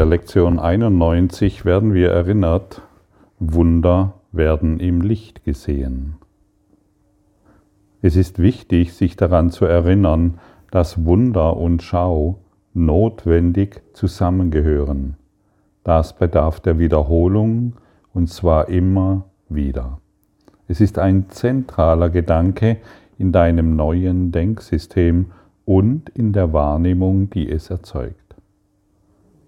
der Lektion 91 werden wir erinnert, Wunder werden im Licht gesehen. Es ist wichtig, sich daran zu erinnern, dass Wunder und Schau notwendig zusammengehören. Das bedarf der Wiederholung und zwar immer wieder. Es ist ein zentraler Gedanke in deinem neuen Denksystem und in der Wahrnehmung, die es erzeugt.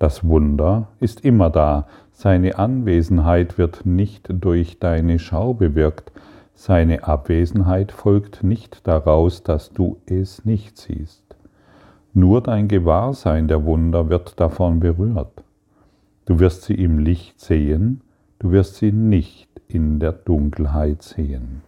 Das Wunder ist immer da, seine Anwesenheit wird nicht durch deine Schau bewirkt, seine Abwesenheit folgt nicht daraus, dass du es nicht siehst. Nur dein Gewahrsein der Wunder wird davon berührt. Du wirst sie im Licht sehen, du wirst sie nicht in der Dunkelheit sehen.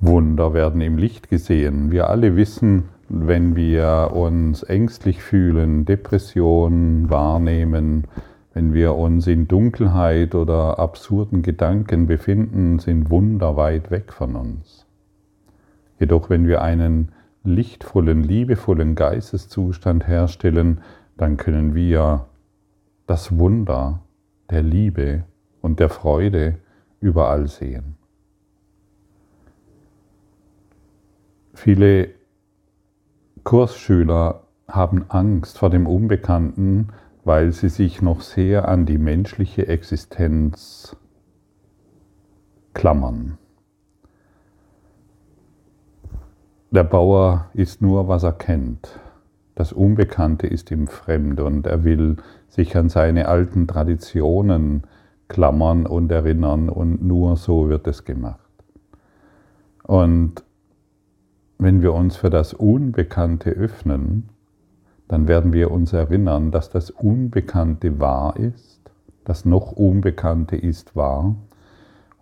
Wunder werden im Licht gesehen. Wir alle wissen, wenn wir uns ängstlich fühlen, Depressionen wahrnehmen, wenn wir uns in Dunkelheit oder absurden Gedanken befinden, sind Wunder weit weg von uns. Jedoch wenn wir einen lichtvollen, liebevollen Geisteszustand herstellen, dann können wir das Wunder der Liebe und der Freude überall sehen. Viele Kursschüler haben Angst vor dem Unbekannten, weil sie sich noch sehr an die menschliche Existenz klammern. Der Bauer ist nur, was er kennt. Das Unbekannte ist ihm fremd und er will sich an seine alten Traditionen klammern und erinnern und nur so wird es gemacht. Und wenn wir uns für das Unbekannte öffnen, dann werden wir uns erinnern, dass das Unbekannte wahr ist, das noch Unbekannte ist wahr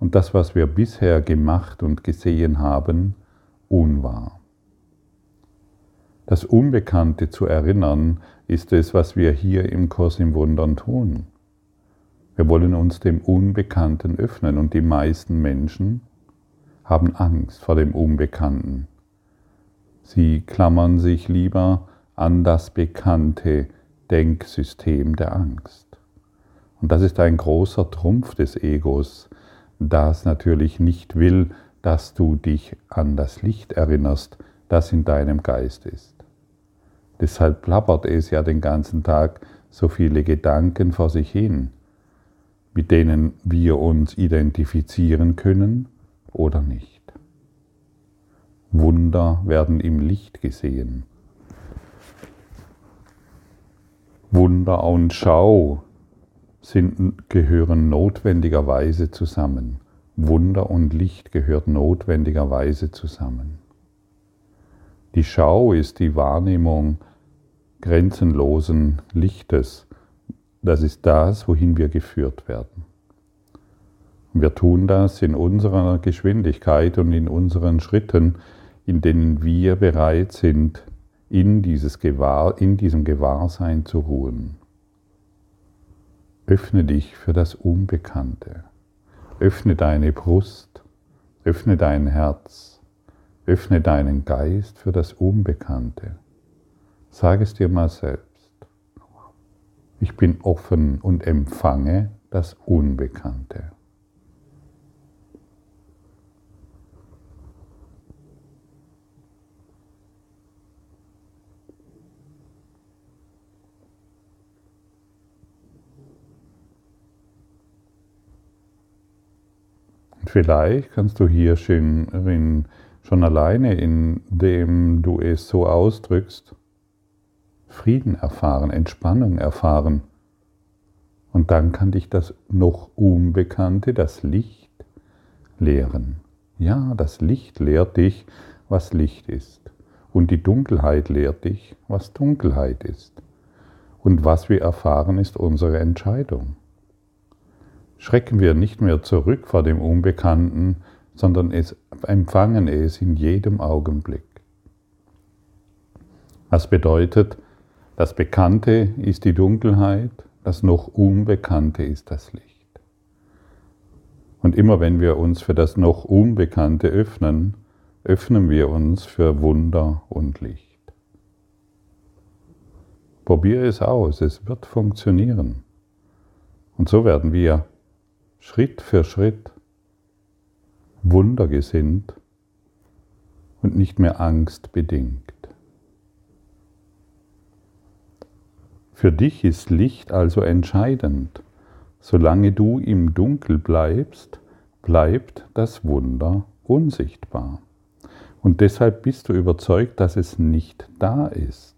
und das, was wir bisher gemacht und gesehen haben, unwahr. Das Unbekannte zu erinnern, ist es, was wir hier im Kurs im Wundern tun. Wir wollen uns dem Unbekannten öffnen und die meisten Menschen haben Angst vor dem Unbekannten. Sie klammern sich lieber an das bekannte Denksystem der Angst. Und das ist ein großer Trumpf des Egos, das natürlich nicht will, dass du dich an das Licht erinnerst, das in deinem Geist ist. Deshalb plappert es ja den ganzen Tag so viele Gedanken vor sich hin, mit denen wir uns identifizieren können oder nicht. Wunder werden im Licht gesehen. Wunder und Schau sind, gehören notwendigerweise zusammen. Wunder und Licht gehört notwendigerweise zusammen. Die Schau ist die Wahrnehmung grenzenlosen Lichtes. Das ist das, wohin wir geführt werden. wir tun das in unserer Geschwindigkeit und in unseren Schritten, in denen wir bereit sind, in, dieses Gewahr, in diesem Gewahrsein zu ruhen. Öffne dich für das Unbekannte. Öffne deine Brust, öffne dein Herz, öffne deinen Geist für das Unbekannte. Sag es dir mal selbst. Ich bin offen und empfange das Unbekannte. Vielleicht kannst du hier schon, schon alleine, indem du es so ausdrückst, Frieden erfahren, Entspannung erfahren. Und dann kann dich das noch Unbekannte, das Licht, lehren. Ja, das Licht lehrt dich, was Licht ist. Und die Dunkelheit lehrt dich, was Dunkelheit ist. Und was wir erfahren, ist unsere Entscheidung. Schrecken wir nicht mehr zurück vor dem Unbekannten, sondern es, empfangen es in jedem Augenblick. Was bedeutet, das Bekannte ist die Dunkelheit, das noch Unbekannte ist das Licht. Und immer wenn wir uns für das noch Unbekannte öffnen, öffnen wir uns für Wunder und Licht. Probiere es aus, es wird funktionieren. Und so werden wir Schritt für Schritt wundergesinnt und nicht mehr angstbedingt. Für dich ist Licht also entscheidend. Solange du im Dunkel bleibst, bleibt das Wunder unsichtbar. Und deshalb bist du überzeugt, dass es nicht da ist.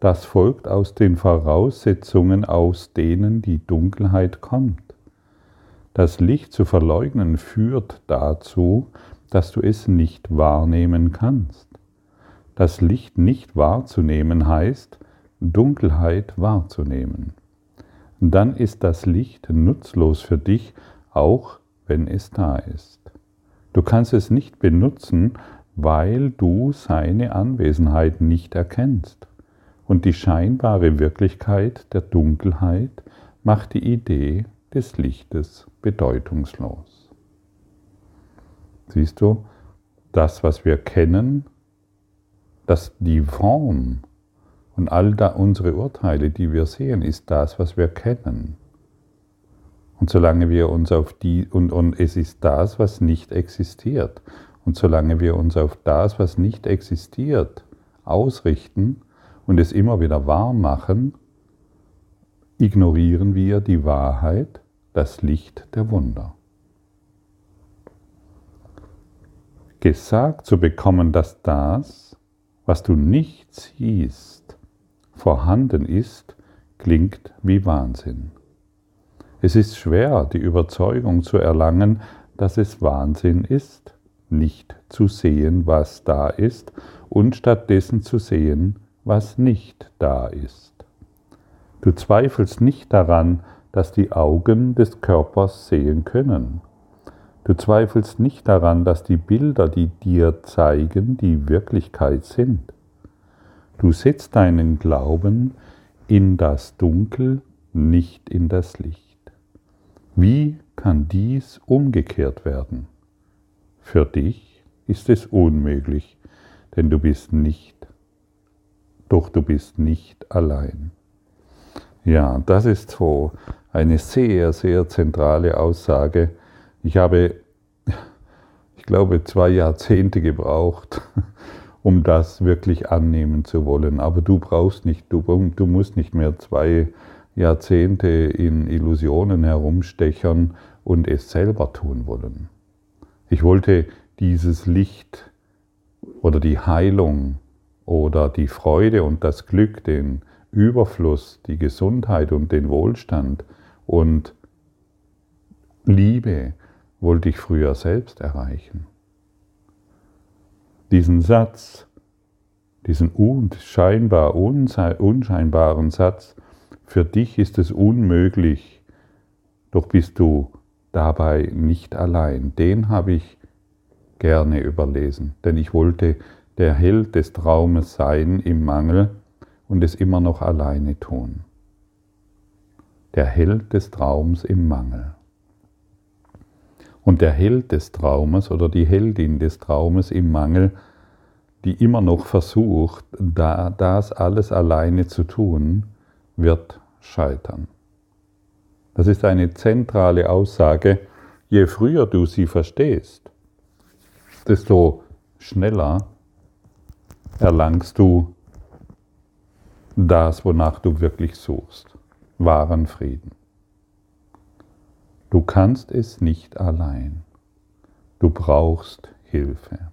Das folgt aus den Voraussetzungen, aus denen die Dunkelheit kommt. Das Licht zu verleugnen führt dazu, dass du es nicht wahrnehmen kannst. Das Licht nicht wahrzunehmen heißt, Dunkelheit wahrzunehmen. Dann ist das Licht nutzlos für dich, auch wenn es da ist. Du kannst es nicht benutzen, weil du seine Anwesenheit nicht erkennst. Und die scheinbare Wirklichkeit der Dunkelheit macht die Idee des Lichtes bedeutungslos. Siehst du, das, was wir kennen, dass die Form und all da unsere Urteile, die wir sehen, ist das, was wir kennen. Und solange wir uns auf die, und, und es ist das, was nicht existiert. Und solange wir uns auf das, was nicht existiert, ausrichten und es immer wieder wahr machen, ignorieren wir die Wahrheit, das Licht der Wunder. Gesagt zu bekommen, dass das, was du nicht siehst, vorhanden ist, klingt wie Wahnsinn. Es ist schwer, die Überzeugung zu erlangen, dass es Wahnsinn ist, nicht zu sehen, was da ist, und stattdessen zu sehen, was nicht da ist. Du zweifelst nicht daran, dass die Augen des Körpers sehen können. Du zweifelst nicht daran, dass die Bilder, die dir zeigen, die Wirklichkeit sind. Du setzt deinen Glauben in das Dunkel, nicht in das Licht. Wie kann dies umgekehrt werden? Für dich ist es unmöglich, denn du bist nicht, doch du bist nicht allein. Ja, das ist so eine sehr, sehr zentrale Aussage. Ich habe, ich glaube, zwei Jahrzehnte gebraucht, um das wirklich annehmen zu wollen. Aber du brauchst nicht, du, du musst nicht mehr zwei Jahrzehnte in Illusionen herumstechern und es selber tun wollen. Ich wollte dieses Licht oder die Heilung oder die Freude und das Glück, den Überfluss, die Gesundheit und den Wohlstand und Liebe wollte ich früher selbst erreichen. Diesen Satz, diesen unscheinbar unscheinbaren Satz, für dich ist es unmöglich, doch bist du dabei nicht allein. Den habe ich gerne überlesen, denn ich wollte der Held des Traumes sein im Mangel und es immer noch alleine tun. Der Held des Traums im Mangel. Und der Held des Traumes oder die Heldin des Traumes im Mangel, die immer noch versucht, das alles alleine zu tun, wird scheitern. Das ist eine zentrale Aussage. Je früher du sie verstehst, desto schneller erlangst du das, wonach du wirklich suchst, wahren Frieden. Du kannst es nicht allein. Du brauchst Hilfe.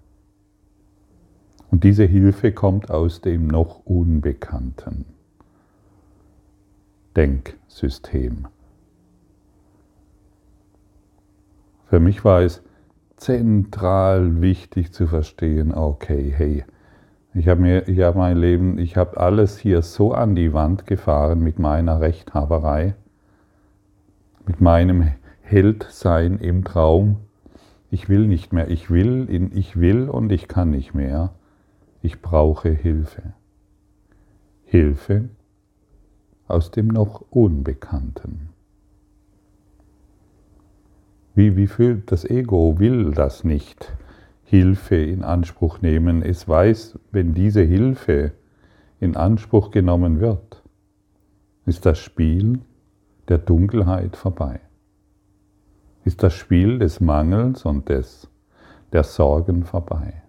Und diese Hilfe kommt aus dem noch Unbekannten. Denksystem. Für mich war es zentral wichtig zu verstehen, okay, hey, ich habe mir, ich mein Leben, ich habe alles hier so an die Wand gefahren mit meiner Rechthaberei, mit meinem Heldsein im Traum. Ich will nicht mehr, ich will, ich will und ich kann nicht mehr. Ich brauche Hilfe. Hilfe aus dem noch Unbekannten. Wie, wie fühlt das Ego, will das nicht Hilfe in Anspruch nehmen. Es weiß, wenn diese Hilfe in Anspruch genommen wird, ist das Spiel der Dunkelheit vorbei. Ist das Spiel des Mangels und des, der Sorgen vorbei.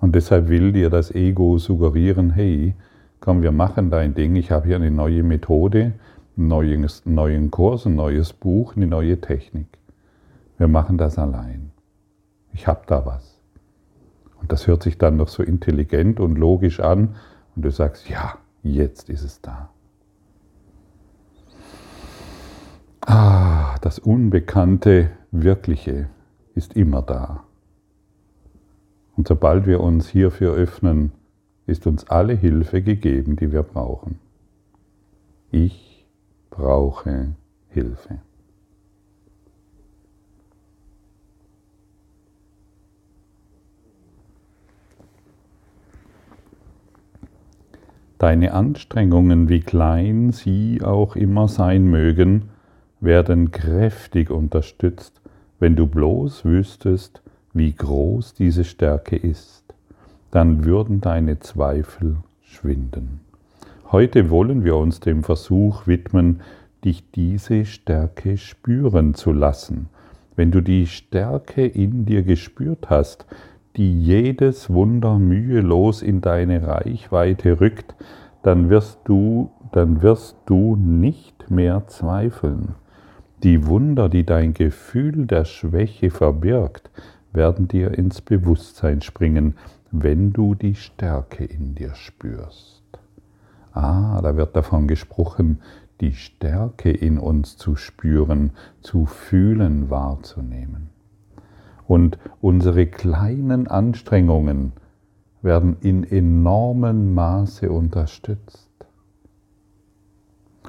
Und deshalb will dir das Ego suggerieren, hey, komm, wir machen dein Ding, ich habe hier eine neue Methode, einen neuen, neuen Kurs, ein neues Buch, eine neue Technik. Wir machen das allein. Ich habe da was. Und das hört sich dann noch so intelligent und logisch an und du sagst, ja, jetzt ist es da. Ah, das unbekannte Wirkliche ist immer da. Und sobald wir uns hierfür öffnen, ist uns alle Hilfe gegeben, die wir brauchen. Ich brauche Hilfe. Deine Anstrengungen, wie klein sie auch immer sein mögen, werden kräftig unterstützt, wenn du bloß wüsstest, wie groß diese Stärke ist. Dann würden deine Zweifel schwinden. Heute wollen wir uns dem Versuch widmen, dich diese Stärke spüren zu lassen. Wenn du die Stärke in dir gespürt hast, die jedes Wunder mühelos in deine Reichweite rückt, dann wirst du, dann wirst du nicht mehr zweifeln. Die Wunder, die dein Gefühl der Schwäche verbirgt, werden dir ins Bewusstsein springen, wenn du die Stärke in dir spürst. Ah, da wird davon gesprochen, die Stärke in uns zu spüren, zu fühlen, wahrzunehmen. Und unsere kleinen Anstrengungen werden in enormem Maße unterstützt.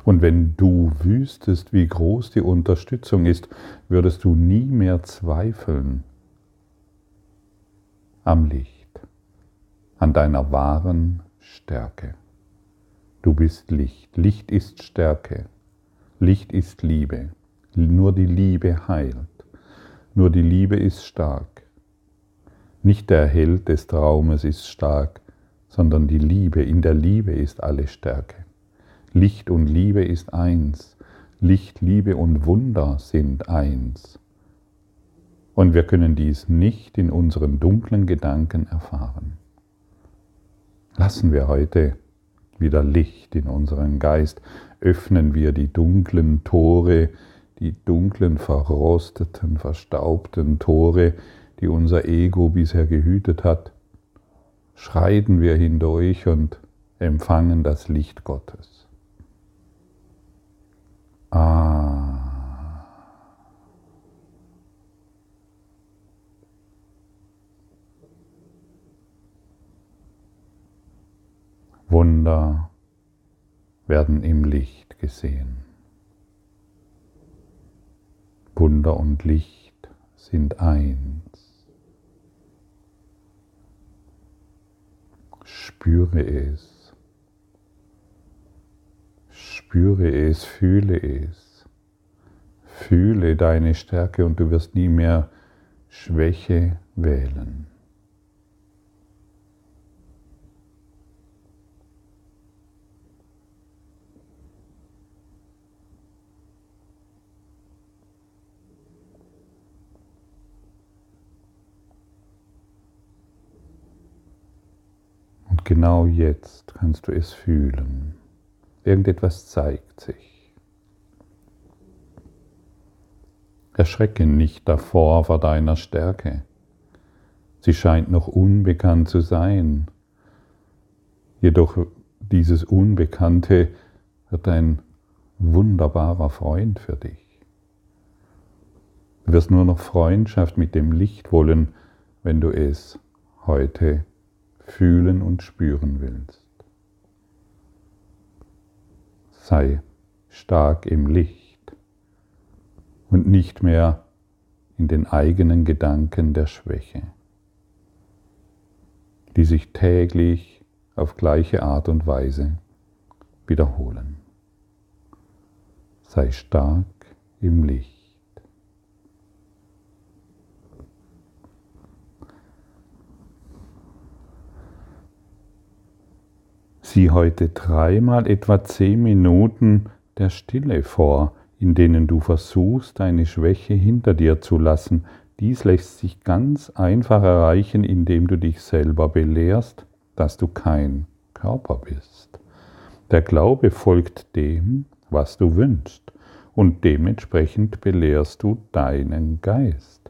Und wenn du wüsstest, wie groß die Unterstützung ist, würdest du nie mehr zweifeln am Licht, an deiner wahren Stärke. Du bist Licht. Licht ist Stärke. Licht ist Liebe. Nur die Liebe heilt. Nur die Liebe ist stark. Nicht der Held des Traumes ist stark, sondern die Liebe. In der Liebe ist alle Stärke. Licht und Liebe ist eins. Licht, Liebe und Wunder sind eins. Und wir können dies nicht in unseren dunklen Gedanken erfahren. Lassen wir heute wieder Licht in unseren Geist, öffnen wir die dunklen Tore, die dunklen, verrosteten, verstaubten Tore, die unser Ego bisher gehütet hat, schreiten wir hindurch und empfangen das Licht Gottes. Ah. Wunder werden im Licht gesehen. Wunder und Licht sind eins. Spüre es. Spüre es, fühle es. Fühle deine Stärke und du wirst nie mehr Schwäche wählen. Genau jetzt kannst du es fühlen. Irgendetwas zeigt sich. Erschrecke nicht davor vor deiner Stärke. Sie scheint noch unbekannt zu sein. Jedoch dieses Unbekannte wird ein wunderbarer Freund für dich. Du wirst nur noch Freundschaft mit dem Licht wollen, wenn du es heute fühlen und spüren willst. Sei stark im Licht und nicht mehr in den eigenen Gedanken der Schwäche, die sich täglich auf gleiche Art und Weise wiederholen. Sei stark im Licht. Zieh heute dreimal etwa zehn Minuten der Stille vor, in denen du versuchst, deine Schwäche hinter dir zu lassen. Dies lässt sich ganz einfach erreichen, indem du dich selber belehrst, dass du kein Körper bist. Der Glaube folgt dem, was du wünschst, und dementsprechend belehrst du deinen Geist.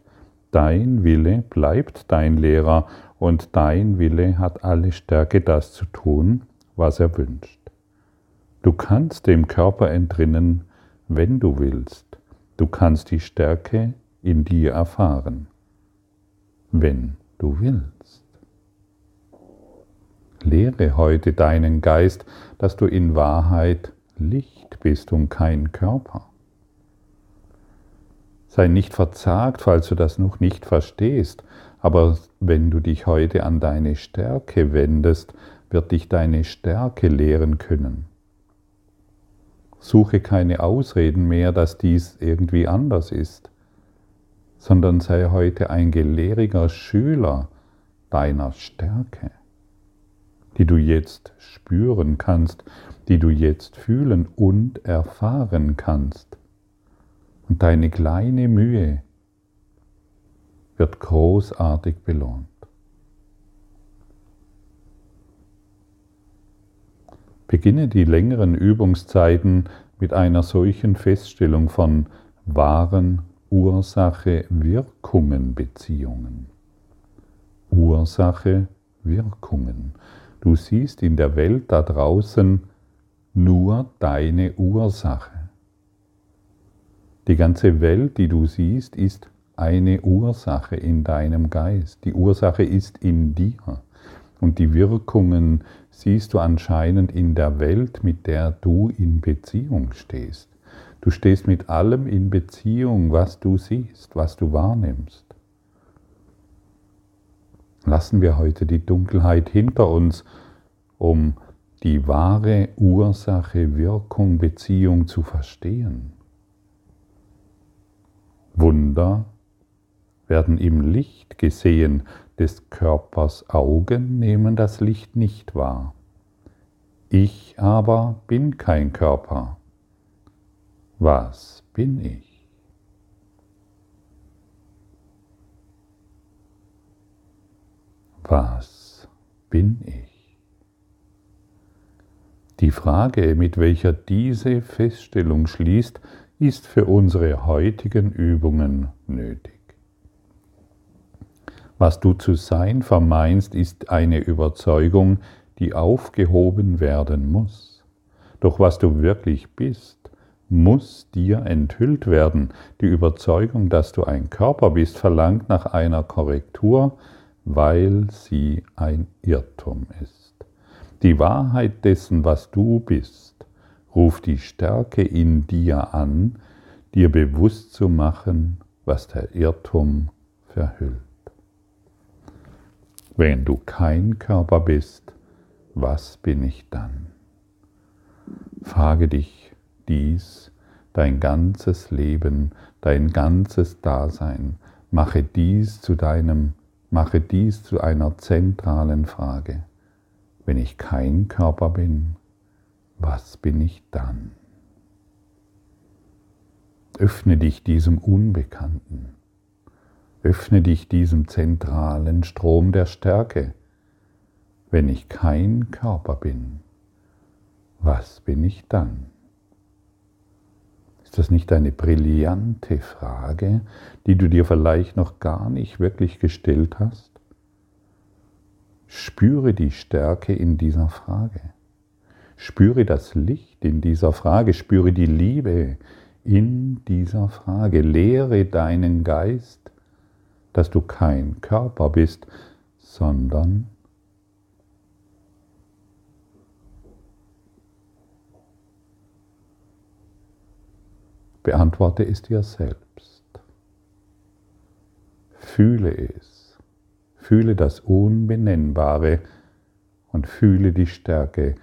Dein Wille bleibt dein Lehrer und dein Wille hat alle Stärke, das zu tun, was er wünscht. Du kannst dem Körper entrinnen, wenn du willst. Du kannst die Stärke in dir erfahren, wenn du willst. Lehre heute deinen Geist, dass du in Wahrheit Licht bist und kein Körper. Sei nicht verzagt, falls du das noch nicht verstehst, aber wenn du dich heute an deine Stärke wendest, wird dich deine Stärke lehren können. Suche keine Ausreden mehr, dass dies irgendwie anders ist, sondern sei heute ein gelehriger Schüler deiner Stärke, die du jetzt spüren kannst, die du jetzt fühlen und erfahren kannst. Und deine kleine Mühe wird großartig belohnt. Beginne die längeren Übungszeiten mit einer solchen Feststellung von wahren Ursache-Wirkungen-Beziehungen. Ursache-Wirkungen. Du siehst in der Welt da draußen nur deine Ursache. Die ganze Welt, die du siehst, ist eine Ursache in deinem Geist. Die Ursache ist in dir. Und die Wirkungen siehst du anscheinend in der Welt, mit der du in Beziehung stehst. Du stehst mit allem in Beziehung, was du siehst, was du wahrnimmst. Lassen wir heute die Dunkelheit hinter uns, um die wahre Ursache, Wirkung, Beziehung zu verstehen. Wunder werden im Licht gesehen, des Körpers Augen nehmen das Licht nicht wahr. Ich aber bin kein Körper. Was bin ich? Was bin ich? Die Frage, mit welcher diese Feststellung schließt, ist für unsere heutigen Übungen nötig. Was du zu sein vermeinst, ist eine Überzeugung, die aufgehoben werden muss. Doch was du wirklich bist, muss dir enthüllt werden. Die Überzeugung, dass du ein Körper bist, verlangt nach einer Korrektur, weil sie ein Irrtum ist. Die Wahrheit dessen, was du bist, ruft die Stärke in dir an, dir bewusst zu machen, was der Irrtum verhüllt. Wenn du kein Körper bist, was bin ich dann? Frage dich dies dein ganzes Leben, dein ganzes Dasein. Mache dies zu deinem, mache dies zu einer zentralen Frage. Wenn ich kein Körper bin, was bin ich dann? Öffne dich diesem Unbekannten. Öffne dich diesem zentralen Strom der Stärke. Wenn ich kein Körper bin, was bin ich dann? Ist das nicht eine brillante Frage, die du dir vielleicht noch gar nicht wirklich gestellt hast? Spüre die Stärke in dieser Frage. Spüre das Licht in dieser Frage. Spüre die Liebe in dieser Frage. Lehre deinen Geist dass du kein Körper bist, sondern beantworte es dir selbst. Fühle es. Fühle das Unbenennbare und fühle die Stärke,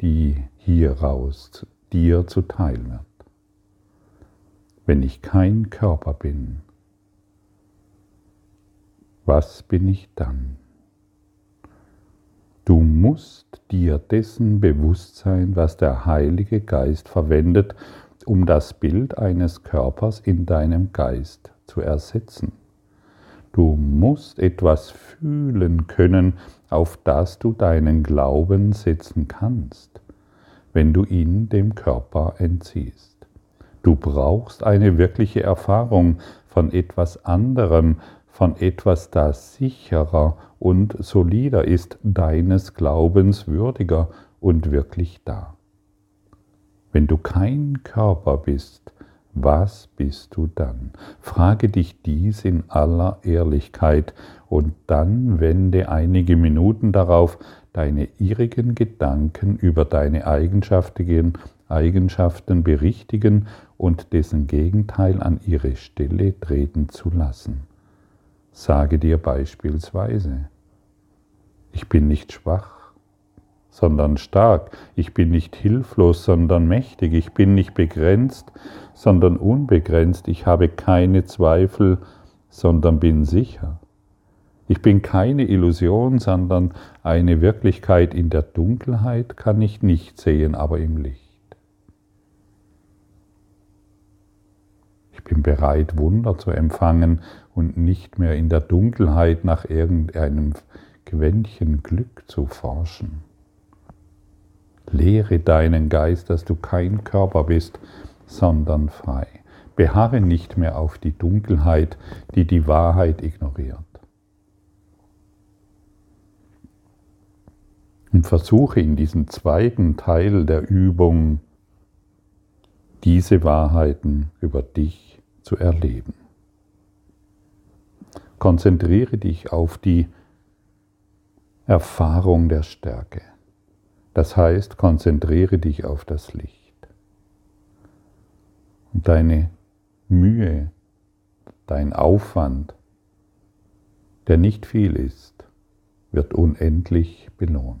die hieraus dir zuteil wird. Wenn ich kein Körper bin, was bin ich dann? Du musst dir dessen bewusst sein, was der Heilige Geist verwendet, um das Bild eines Körpers in deinem Geist zu ersetzen. Du musst etwas fühlen können, auf das du deinen Glauben setzen kannst, wenn du ihn dem Körper entziehst. Du brauchst eine wirkliche Erfahrung von etwas anderem, von etwas, das sicherer und solider ist, deines Glaubens würdiger und wirklich da. Wenn du kein Körper bist, was bist du dann? Frage dich dies in aller Ehrlichkeit und dann wende einige Minuten darauf, deine irrigen Gedanken über deine Eigenschaften, Eigenschaften berichtigen und dessen Gegenteil an ihre Stelle treten zu lassen. Sage dir beispielsweise, ich bin nicht schwach, sondern stark, ich bin nicht hilflos, sondern mächtig, ich bin nicht begrenzt, sondern unbegrenzt, ich habe keine Zweifel, sondern bin sicher. Ich bin keine Illusion, sondern eine Wirklichkeit in der Dunkelheit kann ich nicht sehen, aber im Licht. Ich bin bereit, Wunder zu empfangen und nicht mehr in der Dunkelheit nach irgendeinem Quäntchen Glück zu forschen. Lehre deinen Geist, dass du kein Körper bist, sondern frei. Beharre nicht mehr auf die Dunkelheit, die die Wahrheit ignoriert. Und versuche in diesem zweiten Teil der Übung diese Wahrheiten über dich zu erleben. Konzentriere dich auf die Erfahrung der Stärke. Das heißt, konzentriere dich auf das Licht. Und deine Mühe, dein Aufwand, der nicht viel ist, wird unendlich belohnt.